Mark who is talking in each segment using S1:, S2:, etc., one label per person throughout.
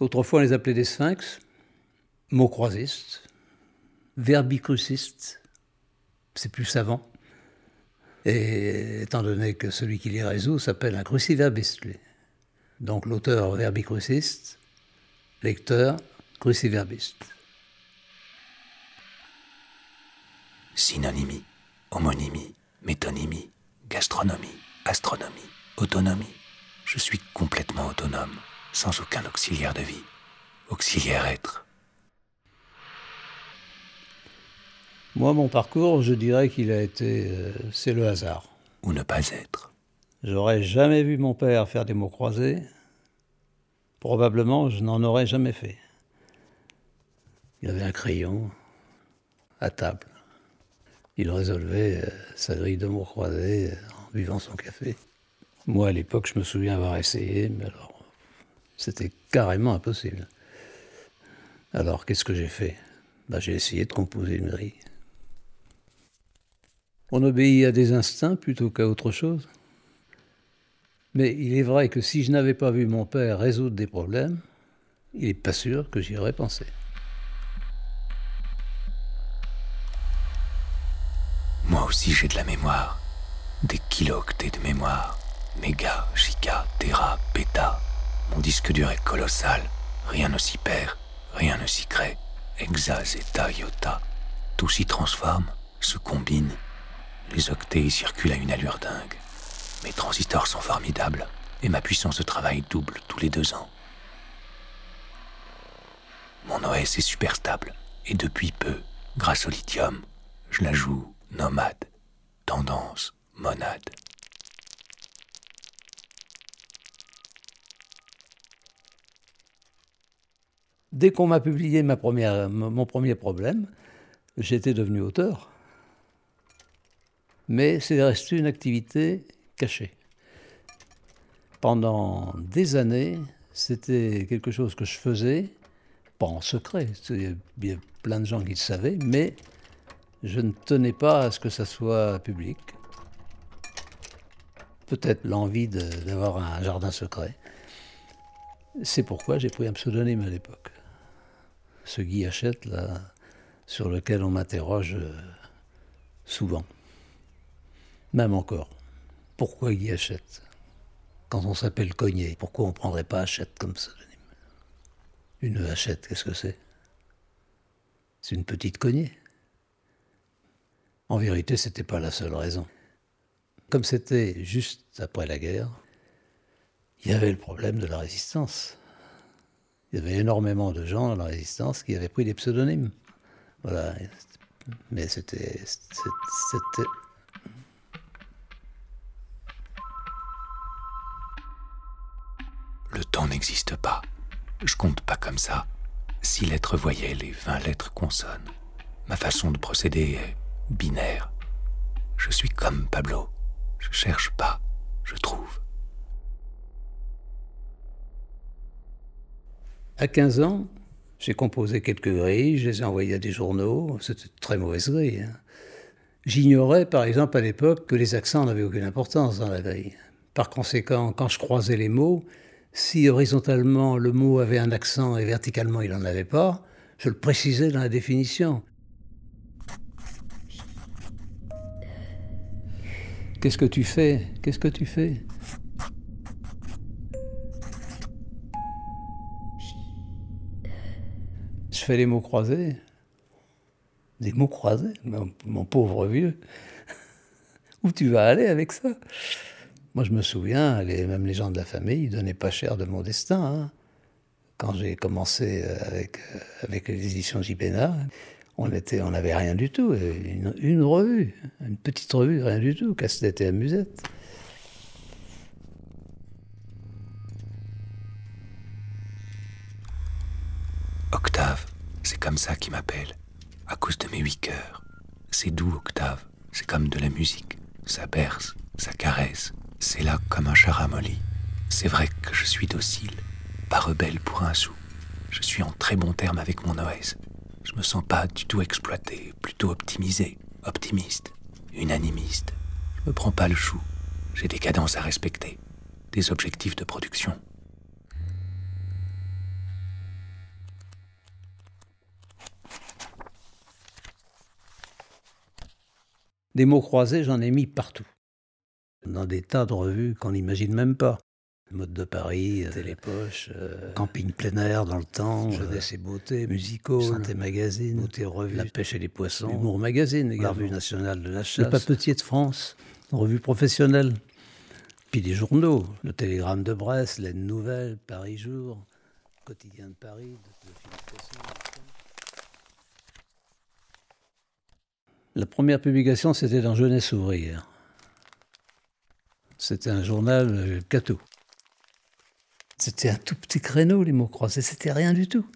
S1: Autrefois, on les appelait des sphinx, mots croisistes, verbicrucistes, c'est plus savant. Et étant donné que celui qui les résout s'appelle un cruciverbiste. Donc l'auteur verbicruciste, lecteur cruciverbiste.
S2: Synonymie, homonymie, métonymie, gastronomie, astronomie, autonomie. Je suis complètement autonome, sans aucun auxiliaire de vie. Auxiliaire être.
S1: Moi, mon parcours, je dirais qu'il a été. Euh, c'est le hasard.
S2: Ou ne pas être.
S1: J'aurais jamais vu mon père faire des mots croisés. Probablement, je n'en aurais jamais fait. Il avait un crayon à table. Il résolvait euh, sa grille de mots croisés euh, en buvant son café. Moi, à l'époque, je me souviens avoir essayé, mais alors, c'était carrément impossible. Alors, qu'est-ce que j'ai fait? Bah, J'ai essayé de composer une grille. On obéit à des instincts plutôt qu'à autre chose. Mais il est vrai que si je n'avais pas vu mon père résoudre des problèmes, il n'est pas sûr que j'y aurais pensé.
S2: Moi aussi j'ai de la mémoire. Des kilooctets de mémoire. Méga, giga, téra, péta. Mon disque dur est colossal. Rien ne s'y perd, rien ne s'y crée. Exa, zeta, iota. Tout s'y transforme, se combine les octets circulent à une allure dingue. Mes transistors sont formidables et ma puissance de travail double tous les deux ans. Mon OS est super stable et depuis peu, grâce au lithium, je la joue nomade, tendance, monade.
S1: Dès qu'on m'a publié mon premier problème, j'étais devenu auteur mais c'est resté une activité cachée. Pendant des années, c'était quelque chose que je faisais, pas en secret, il y a plein de gens qui le savaient, mais je ne tenais pas à ce que ça soit public. Peut-être l'envie d'avoir un jardin secret. C'est pourquoi j'ai pris un pseudonyme à l'époque. Ce Guy Hachette, là, sur lequel on m'interroge euh, souvent. Même encore. Pourquoi Guy Hachette Quand on s'appelle Cogné, pourquoi on ne prendrait pas Hachette comme pseudonyme? Une Hachette, qu'est-ce que c'est? C'est une petite cognée. En vérité, ce n'était pas la seule raison. Comme c'était juste après la guerre, il y avait le problème de la résistance. Il y avait énormément de gens dans la résistance qui avaient pris des pseudonymes. Voilà. Mais c'était.
S2: Le temps n'existe pas. Je compte pas comme ça. Six lettres voyelles et vingt lettres consonnes. Ma façon de procéder est binaire. Je suis comme Pablo. Je cherche pas, je trouve.
S1: À 15 ans, j'ai composé quelques grilles, je les ai envoyées à des journaux. C'était très mauvaise grille. Hein. J'ignorais, par exemple, à l'époque, que les accents n'avaient aucune importance dans la grille. Par conséquent, quand je croisais les mots, si horizontalement le mot avait un accent et verticalement il n'en avait pas, je le précisais dans la définition. Qu'est-ce que tu fais? Qu'est-ce que tu fais? Je fais les mots croisés. Des mots croisés mon, pauvre vieux. Où tu vas aller avec ça? Moi, je me souviens, même les gens de la famille, ils donnaient pas cher de mon destin. Hein. Quand j'ai commencé euh, avec, euh, avec les éditions on était, on n'avait rien du tout. Une, revue, une petite revue, rien du tout, casse-tête et amusette.
S2: Octave, c'est comme ça qu'il m'appelle, à cause de mes huit cœurs. C'est doux, Octave, c'est comme de la musique. Ça berce, ça caresse, c'est là comme un charamoli. C'est vrai que je suis docile, pas rebelle pour un sou. Je suis en très bon terme avec mon OS. Je me sens pas du tout exploité, plutôt optimisé, optimiste, unanimiste. Je me prends pas le chou. J'ai des cadences à respecter, des objectifs de production.
S1: Des mots croisés, j'en ai mis partout. Dans des tas de revues qu'on n'imagine même pas. Mode de Paris, euh, Télépoche, euh, Camping plein air dans le temps, Jeunesse et beauté, Musicaux, Santé Magazine, Beauté Revue, La pêche et les poissons, Humour Magazine, la Revue nationale de la chasse, Le Papetier de France, Revue professionnelle. Puis des journaux, Le Télégramme de Brest, L'Aide Nouvelle, Paris Jour, Quotidien de Paris, La première publication, c'était dans Jeunesse ouvrière. C'était un journal euh, catho. C'était un tout petit créneau, les mots croisés, c'était rien du tout.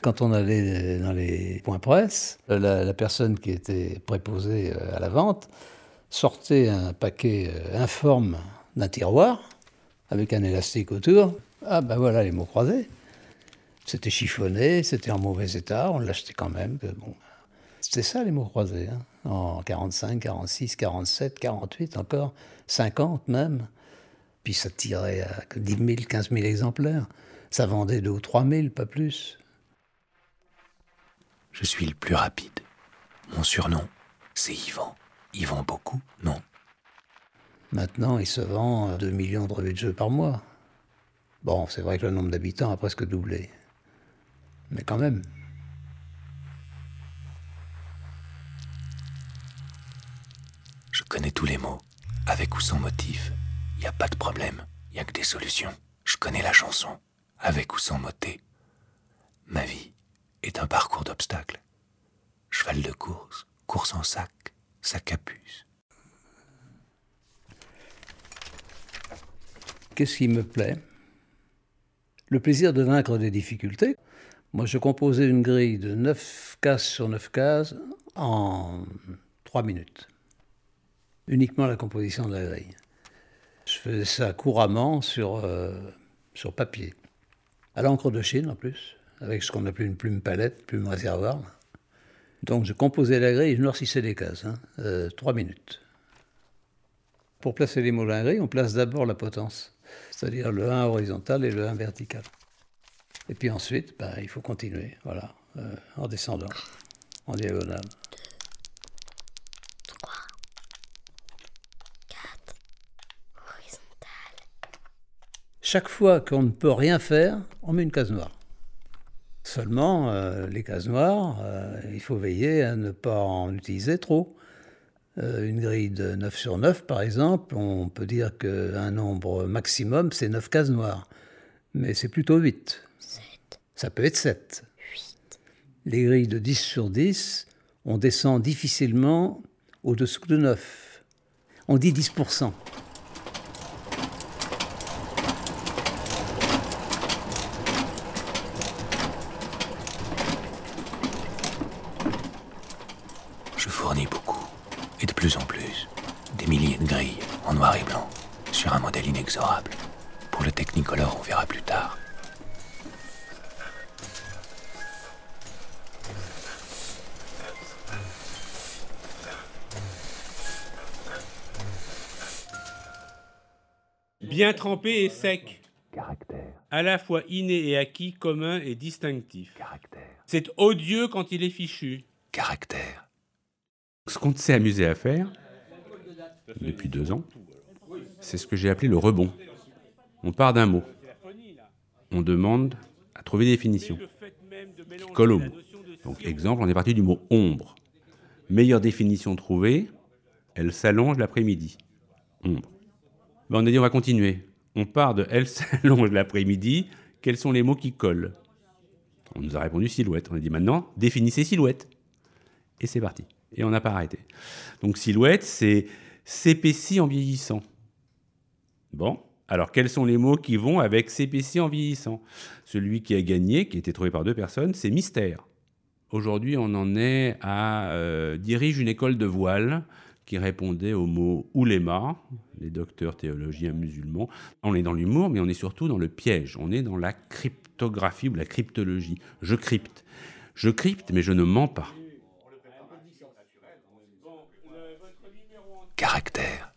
S1: Quand on allait dans les points presse, la, personne qui était préposée euh, à la vente sortait un paquet euh, informe d'un tiroir avec un élastique autour. Ah ben voilà les mots croisés. C'était chiffonné, c'était en mauvais état, on l'achetait quand même. Bon, c'était ça les mots croisés, hein. en 45, 46, 47, 48 encore, 50 même. Puis ça tirait à 10 000, 15 000 exemplaires. Ça vendait 2 ou 3 000, pas plus.
S2: Je suis le plus rapide. Mon surnom, c'est Yvan. Yvan beaucoup, non
S1: Maintenant, il se vend 2 millions de revues de jeux par mois. Bon, c'est vrai que le nombre d'habitants a presque doublé. Mais quand même.
S2: Je connais tous les mots, ou sans motif. Y a pas de problème, y a que des solutions. Je connais la chanson, avec ou sans moté. Ma vie est un parcours d'obstacles. Cheval de course, course en sac, sac à puce.
S1: Qu'est-ce qui me plaît? Le plaisir de vaincre des difficultés. Moi, je composais une grille de 9 cases sur 9 cases en 3 minutes. Uniquement la composition de la grille. Je faisais ça couramment sur, euh, sur papier. À l'encre de Chine en plus, avec ce qu'on appelait une plume palette, plume réservoir. Donc je composais la grille et je noircissais les cases. Hein, euh, trois minutes. Pour placer les mots dans la on place d'abord la potence, c'est-à-dire le 1 horizontal et le 1 vertical. Et puis ensuite, bah, il faut continuer, voilà, euh, en descendant, en diagonale. Chaque fois qu'on ne peut rien faire, on met une case noire. Seulement, euh, les cases noires, euh, il faut veiller à ne pas en utiliser trop. Euh, une grille de 9 sur 9, par exemple, on peut dire qu'un nombre maximum, c'est 9 cases noires. Mais c'est plutôt 8. 7. Ça peut être 7. 8. Les grilles de 10 sur 10, on descend difficilement au-dessous de 9. On dit 10%.
S3: Bien trempé et sec.
S2: Caractère.
S3: À la fois inné et acquis, commun et distinctif.
S2: Caractère.
S3: C'est odieux quand il est fichu.
S2: Caractère.
S4: Ce qu'on s'est amusé à faire, depuis deux ans, c'est ce que j'ai appelé le rebond. On part d'un mot. On demande à trouver des définitions qui collent au mot. Donc, exemple, on est parti du mot ombre. Meilleure définition trouvée, elle s'allonge l'après-midi. Ombre. Ben, on a dit on va continuer. On part de elle s'allonge l'après-midi. Quels sont les mots qui collent? On nous a répondu silhouette. On a dit maintenant, définissez silhouette. Et c'est parti et on n'a pas arrêté. Donc silhouette, c'est s'épaissit en vieillissant. Bon, alors quels sont les mots qui vont avec s'épaissit en vieillissant? Celui qui a gagné, qui a été trouvé par deux personnes, c'est mystère. Aujourd'hui, on en est à euh, dirige une école de voile qui répondait au mot ouléma, les docteurs théologiens musulmans. On est dans l'humour, mais on est surtout dans le piège. On est dans la cryptographie ou la cryptologie. Je crypte. Je crypte, mais je ne mens pas.
S2: caractère.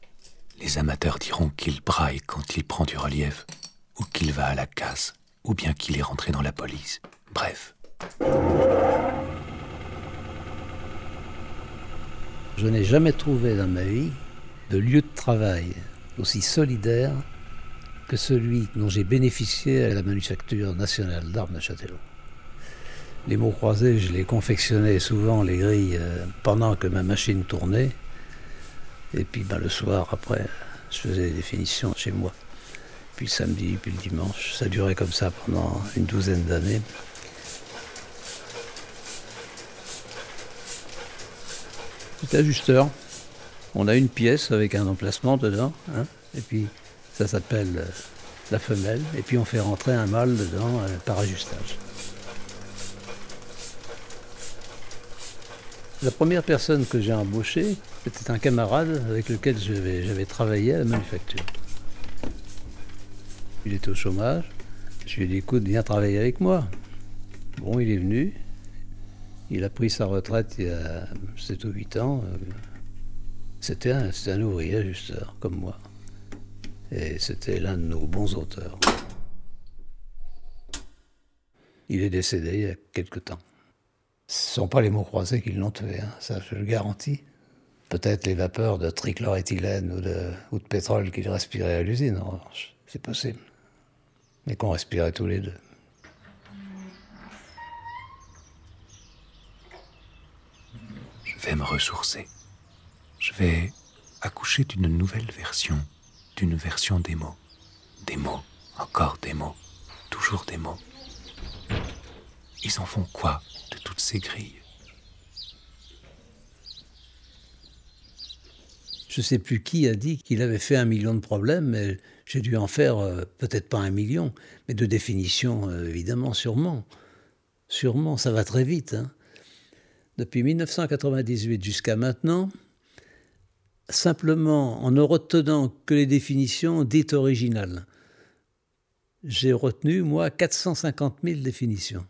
S2: Les amateurs diront qu'il braille quand il prend du relief, ou qu'il va à la casse, ou bien qu'il est rentré dans la police. Bref.
S1: Je n'ai jamais trouvé dans ma vie de lieu de travail aussi solidaire que celui dont j'ai bénéficié à la Manufacture nationale d'armes de Châtellon. Les mots croisés, je les confectionnais souvent, les grilles, euh, pendant que ma machine tournait. Et puis ben, le soir, après, je faisais des définitions chez moi. Puis le samedi, puis le dimanche. Ça durait comme ça pendant une douzaine d'années. C'est ajusteur. On a une pièce avec un emplacement dedans. Hein, et puis ça s'appelle euh, la femelle. Et puis on fait rentrer un mâle dedans euh, par ajustage. La première personne que j'ai embauchée, c'était un camarade avec lequel j'avais travaillé à la manufacture. Il était au chômage. Je lui ai dit, écoute, viens travailler avec moi. Bon, il est venu. Il a pris sa retraite il y a 7 ou 8 ans. C'était un, un ouvrier ajusteur, comme moi. Et c'était l'un de nos bons auteurs. Il est décédé il y a quelque temps. Ce ne sont pas les mots croisés qui l'ont tué, hein, ça je le garantis. Peut-être les vapeurs de trichloréthylène ou de, ou de pétrole qu'il respirait à l'usine, en revanche. C'est possible. Mais qu'on respirait tous les deux.
S2: Vais me ressourcer. Je vais accoucher d'une nouvelle version, d'une version des mots. Des mots, encore des mots, toujours des mots. Ils en font quoi de toutes ces grilles?
S1: Je ne sais plus qui a dit qu'il avait fait un million de problèmes, mais j'ai dû en faire euh, peut-être pas un million, mais de définition, euh, évidemment, sûrement. Sûrement, ça va très vite. Hein. Depuis 1998 jusqu'à maintenant, simplement en ne retenant que les définitions dites originales, j'ai retenu, moi, 450 000 définitions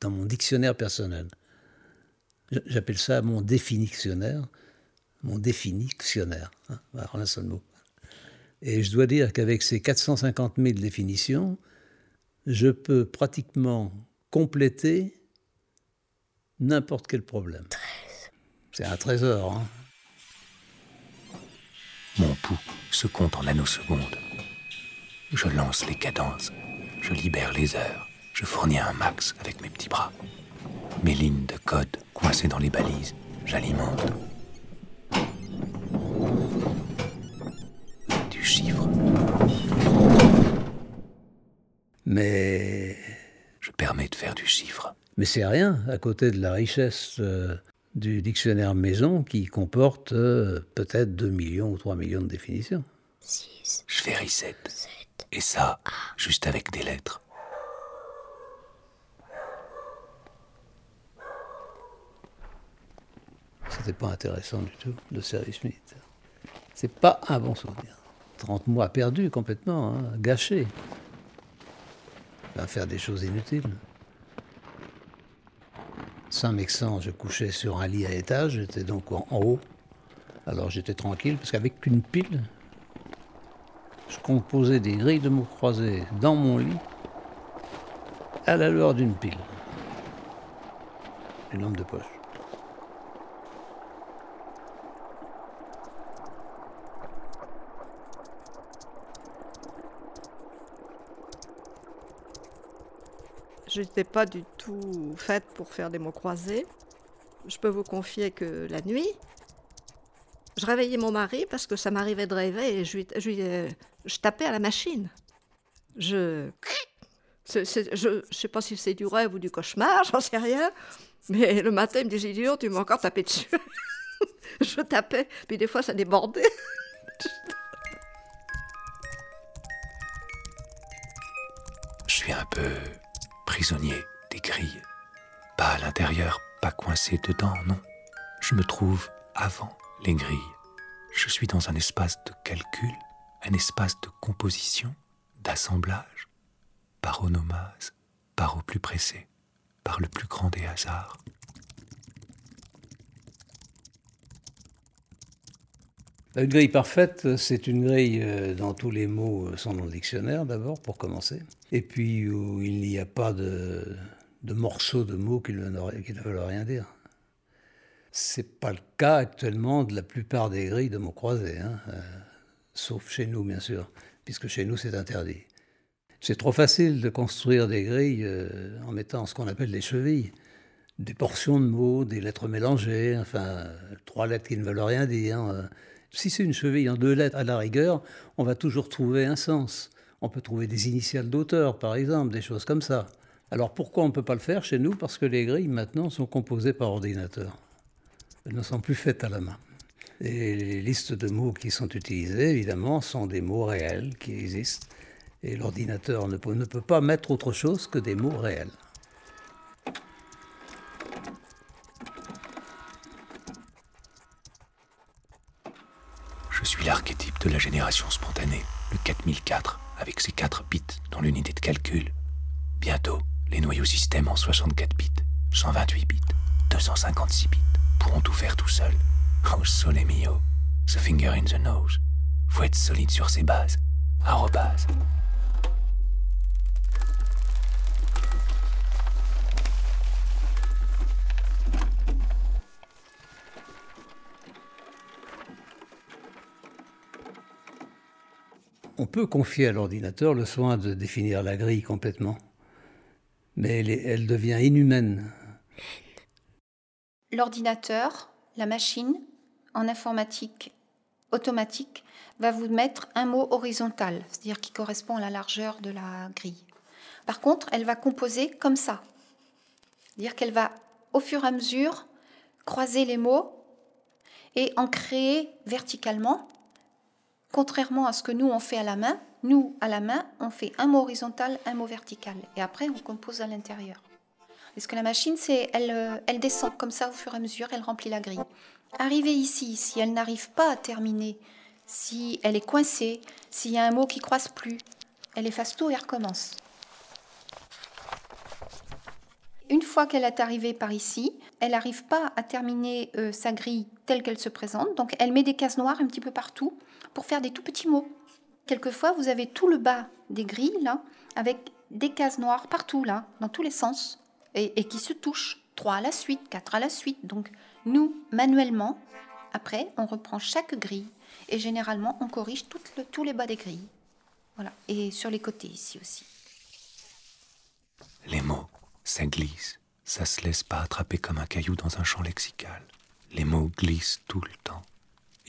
S1: dans mon dictionnaire personnel. J'appelle ça mon définictionnaire, mon définictionnaire, hein, en un seul mot. Et je dois dire qu'avec ces 450 000 définitions, je peux pratiquement compléter n'importe quel problème. C'est un trésor. Hein.
S2: Mon pouls se compte en nanosecondes. Je lance les cadences, je libère les heures, je fournis un max avec mes petits bras. Mes lignes de code coincées dans les balises, j'alimente. Du chiffre.
S1: Mais.
S2: Je permets de faire du chiffre.
S1: Mais c'est rien à côté de la richesse euh, du dictionnaire maison qui comporte euh, peut-être 2 millions ou 3 millions de définitions.
S2: 6. Je fais reset. Et ça, juste avec des lettres.
S1: C'était pas intéressant du tout, le service militaire. C'est pas un bon souvenir. 30 mois perdus complètement, hein, gâchés. À faire des choses inutiles. Saint-Mexan, je couchais sur un lit à étage, j'étais donc en, haut. Alors j'étais tranquille, parce qu'avec une pile, je composais des grilles de mots croisés dans mon lit, à la lueur d'une pile. Une lampe de poche.
S5: Je n'étais pas du tout faite pour faire des mots croisés. Je peux vous confier que la nuit, je réveillais mon mari parce que ça m'arrivait de rêver et je, je tapais à la machine. Je. je ne sais pas si c'est du rêve ou du cauchemar, j'en sais rien. Mais le matin, il me disait Idiot, tu m'as encore tapé dessus. je tapais, puis des fois, ça débordait.
S2: je suis un peu prisonnier des grilles. Pas à l'intérieur, pas coincé dedans, non. Je me trouve avant les grilles. Je suis dans un espace de calcul, un espace de composition, d'assemblage, par onomase, par au plus pressé, par le plus grand des hasards.
S1: La grille parfaite, c'est une grille euh, dont tous les mots sont dans le dictionnaire d'abord, pour commencer. Et puis où il n'y a pas de, morceaux de mots qui ne, veulent rien dire. C'est pas le cas actuellement de la plupart des grilles de mots croisés, hein, euh, sauf chez nous bien sûr, puisque chez nous c'est interdit. C'est trop facile de construire des grilles euh, en mettant ce qu'on appelle des chevilles, des portions de mots, des lettres mélangées, enfin trois lettres qui ne veulent rien dire. Euh. Si c'est une cheville en deux lettres à la rigueur, on va toujours trouver un sens. On peut trouver des initiales d'auteur, par exemple, des choses comme ça. Alors pourquoi on ne peut pas le faire chez nous? Parce que les grilles maintenant sont composées par ordinateur. Elles ne sont plus faites à la main. Et les listes de mots qui sont utilisées, évidemment, sont des mots réels qui existent. Et l'ordinateur ne peut, ne peut pas mettre autre chose que des mots réels.
S2: L'archétype de la génération spontanée, le 4004, avec ses 4 bits dans l'unité de calcul. Bientôt, les noyaux systèmes en 64 bits, 128 bits, 256 bits pourront tout faire tout seuls. Oh, sole mio, the finger in the nose. Faut être solide sur ses bases. Arrobase.
S1: On peut confier à l'ordinateur le soin de définir la grille complètement, mais elle, devient inhumaine.
S6: L'ordinateur, la machine, en informatique automatique, va vous mettre un mot horizontal, c'est-à-dire qui correspond à la largeur de la grille. Par contre, elle va composer comme ça. C'est-à-dire qu'elle va, au fur et à mesure, croiser les mots et en créer verticalement, contrairement à ce que nous, on fait à la main. Nous, à la main, on fait un mot horizontal, un mot vertical. Et après, on compose à l'intérieur. Parce que la machine, c'est, elle, euh, elle descend comme ça au fur et à mesure, elle remplit la grille. Arrivée ici, si elle n'arrive pas à terminer, si elle est coincée, s'il y a un mot qui croise plus, elle efface tout et recommence. Une fois qu'elle est arrivée par ici, elle n'arrive pas à terminer euh, sa grille telle qu'elle se présente, donc elle met des cases noires un petit peu partout pour faire des tout petits mots. Quelquefois, vous avez tout le bas des grilles là, avec des cases noires partout là, dans tous les sens, et, qui se touchent. 3 à la suite, 4 à la suite. Donc nous, manuellement, après, on reprend chaque grille et généralement, on corrige le- tous les bas des grilles. Voilà. Et sur les côtés ici aussi.
S2: Les mots, ça glisse. Ça se laisse pas attraper comme un caillou dans un champ lexical. Les mots glissent tout le temps.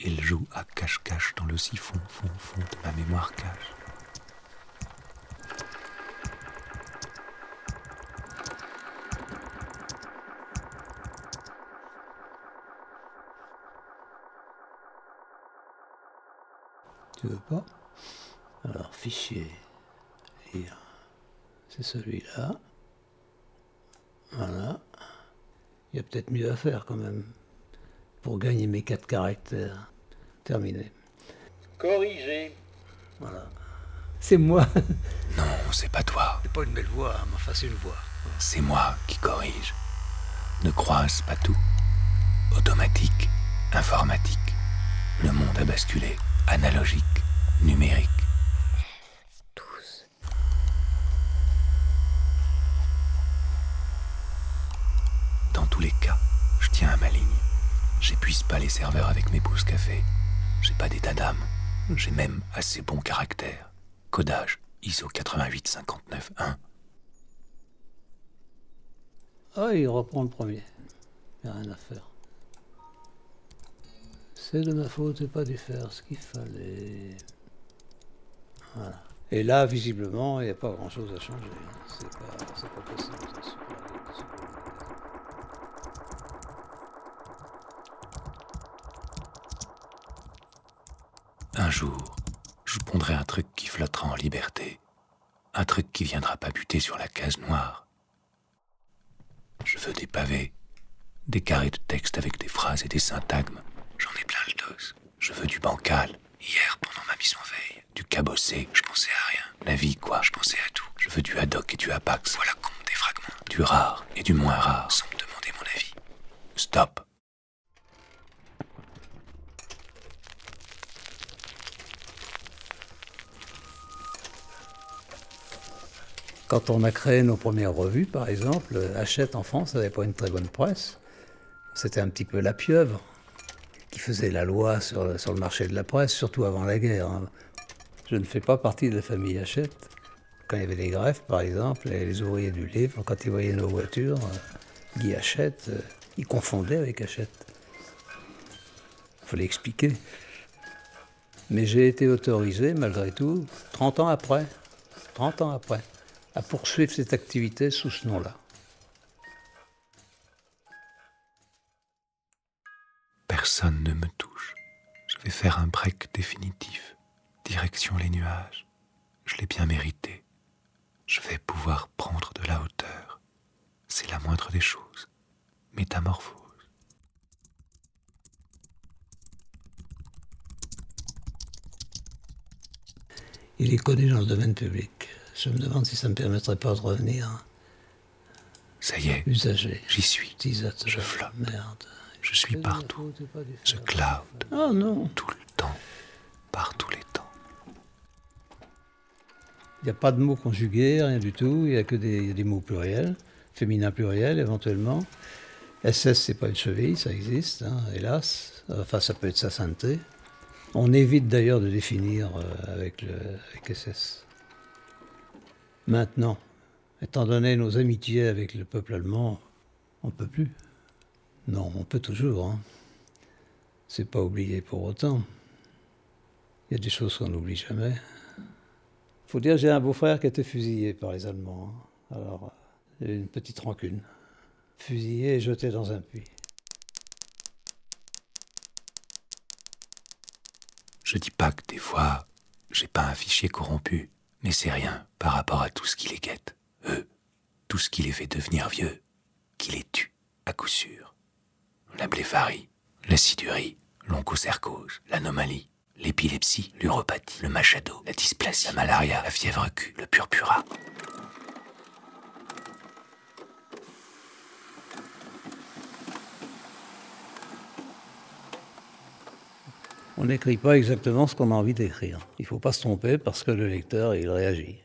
S2: Ils jouent à cache-cache dans le siphon, fond, fond de ma mémoire cache.
S1: Tu veux pas? Alors, fichier, lire. C'est celui-là. Voilà. Il y a peut-être mieux à faire quand même. Pour gagner mes quatre caractères. Terminé.
S3: Corriger.
S1: Voilà. C'est moi.
S2: Non, c'est pas toi.
S1: C'est pas une belle voix, hein, mais enfin c'est une voix.
S2: C'est moi qui corrige. Ne croise pas tout. Automatique, informatique. Le monde a basculé. Analogique, numérique. Dans tous les cas, je tiens à ma ligne. J'épuise pas les serveurs avec mes pouces café. J'ai pas d'état d'âme. J'ai même assez bon caractère. Codage ISO 88591.
S1: Ah, il reprend le premier. Il a rien à faire. C'est de ma faute, j'ai pas dû faire ce qu'il fallait. Voilà. Et là, visiblement, il n'y a pas grand-chose à changer. hein. C'est pas, pas possible. ça, c'est pas- c'est pas-
S2: Un jour, je pondrai un truc qui flottera en liberté. Un truc qui viendra pas buter sur la case noire. Je veux des pavés, des carrés de texte avec des phrases et des syntagmes. J'en ai plein le dos. Je veux du bancal. Hier, pendant ma mise en veille, du cabossé, je pensais à rien. La vie, quoi, je pensais à tout. Je veux du haddock et du apax. Voilà compte des fragments. Du rare et du moins rare, sans me demander mon avis. Stop.
S1: Quand on a créé nos premières revues, par exemple, Hachette en France n'avait pas une très bonne presse. C'était un petit peu la pieuvre qui faisait la loi sur, le marché de la presse, surtout avant la guerre. Hein. Je ne fais pas partie de la famille Hachette. Quand il y avait les greffes, par exemple, et les ouvriers du livre, quand ils voyaient nos voitures, euh, Guy Hachette, euh, ils confondaient avec Hachette. Il fallait expliquer. Mais j'ai été autorisé, malgré tout, 30 ans après, 30 ans après, à poursuivre cette activité sous ce nom-là.
S2: Personne ne me touche. Je vais faire un break définitif. Direction les nuages. Je l'ai bien mérité. Je vais pouvoir prendre de la hauteur. C'est la moindre des choses. Métamorphose.
S1: Il est connu dans le domaine public. Je me demande si ça ne me permettrait pas de revenir.
S2: Ça y est.
S1: Usager.
S2: J'y suis. Je flotte. Merde. Je suis partout. Je cloud.
S1: Oh non.
S2: Tout le temps. Par tous les temps.
S1: Il n'y a pas de mots conjugués, rien du tout. Il n'y a que des, des, mots pluriels, féminin pluriel éventuellement. SS, c'est pas une cheville, ça existe, hein, hélas. Enfin, ça peut être sa sainteté. On évite d'ailleurs de définir euh, avec, le, SS. Maintenant, étant donné nos amitiés avec le peuple allemand, on ne peut plus. Non, on peut toujours. Hein. C'est pas oublié pour autant. Il y a des choses qu'on n'oublie jamais. Faut dire, j'ai un beau-frère qui a été fusillé par les Allemands. Hein. Alors, une petite rancune. Fusillé et jeté dans un puits.
S2: Je dis pas que des fois, j'ai pas un fichier corrompu, mais c'est rien par rapport à tout ce qui les guette. Eux, tout ce qui les fait devenir vieux, qui les tue, à coup sûr. La blépharie, l'acidurie, l'onchocercose, l'anomalie, l'épilepsie, l'uropathie, le machado, la dysplasie, la malaria, la fièvre cul, le purpura.
S1: On n'écrit pas exactement ce qu'on a envie d'écrire. Il ne faut pas se tromper parce que le lecteur, il réagit.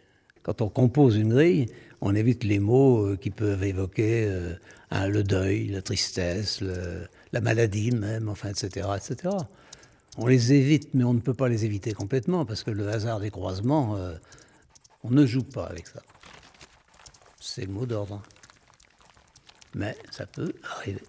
S1: Quand on compose une grille, on évite les mots euh, qui peuvent évoquer euh, le deuil, la tristesse, la maladie même, enfin, etc., etc. On les évite, mais on ne peut pas les éviter complètement parce que le hasard des croisements, euh, on ne joue pas avec ça. C'est mot d'ordre. Mais ça peut arriver.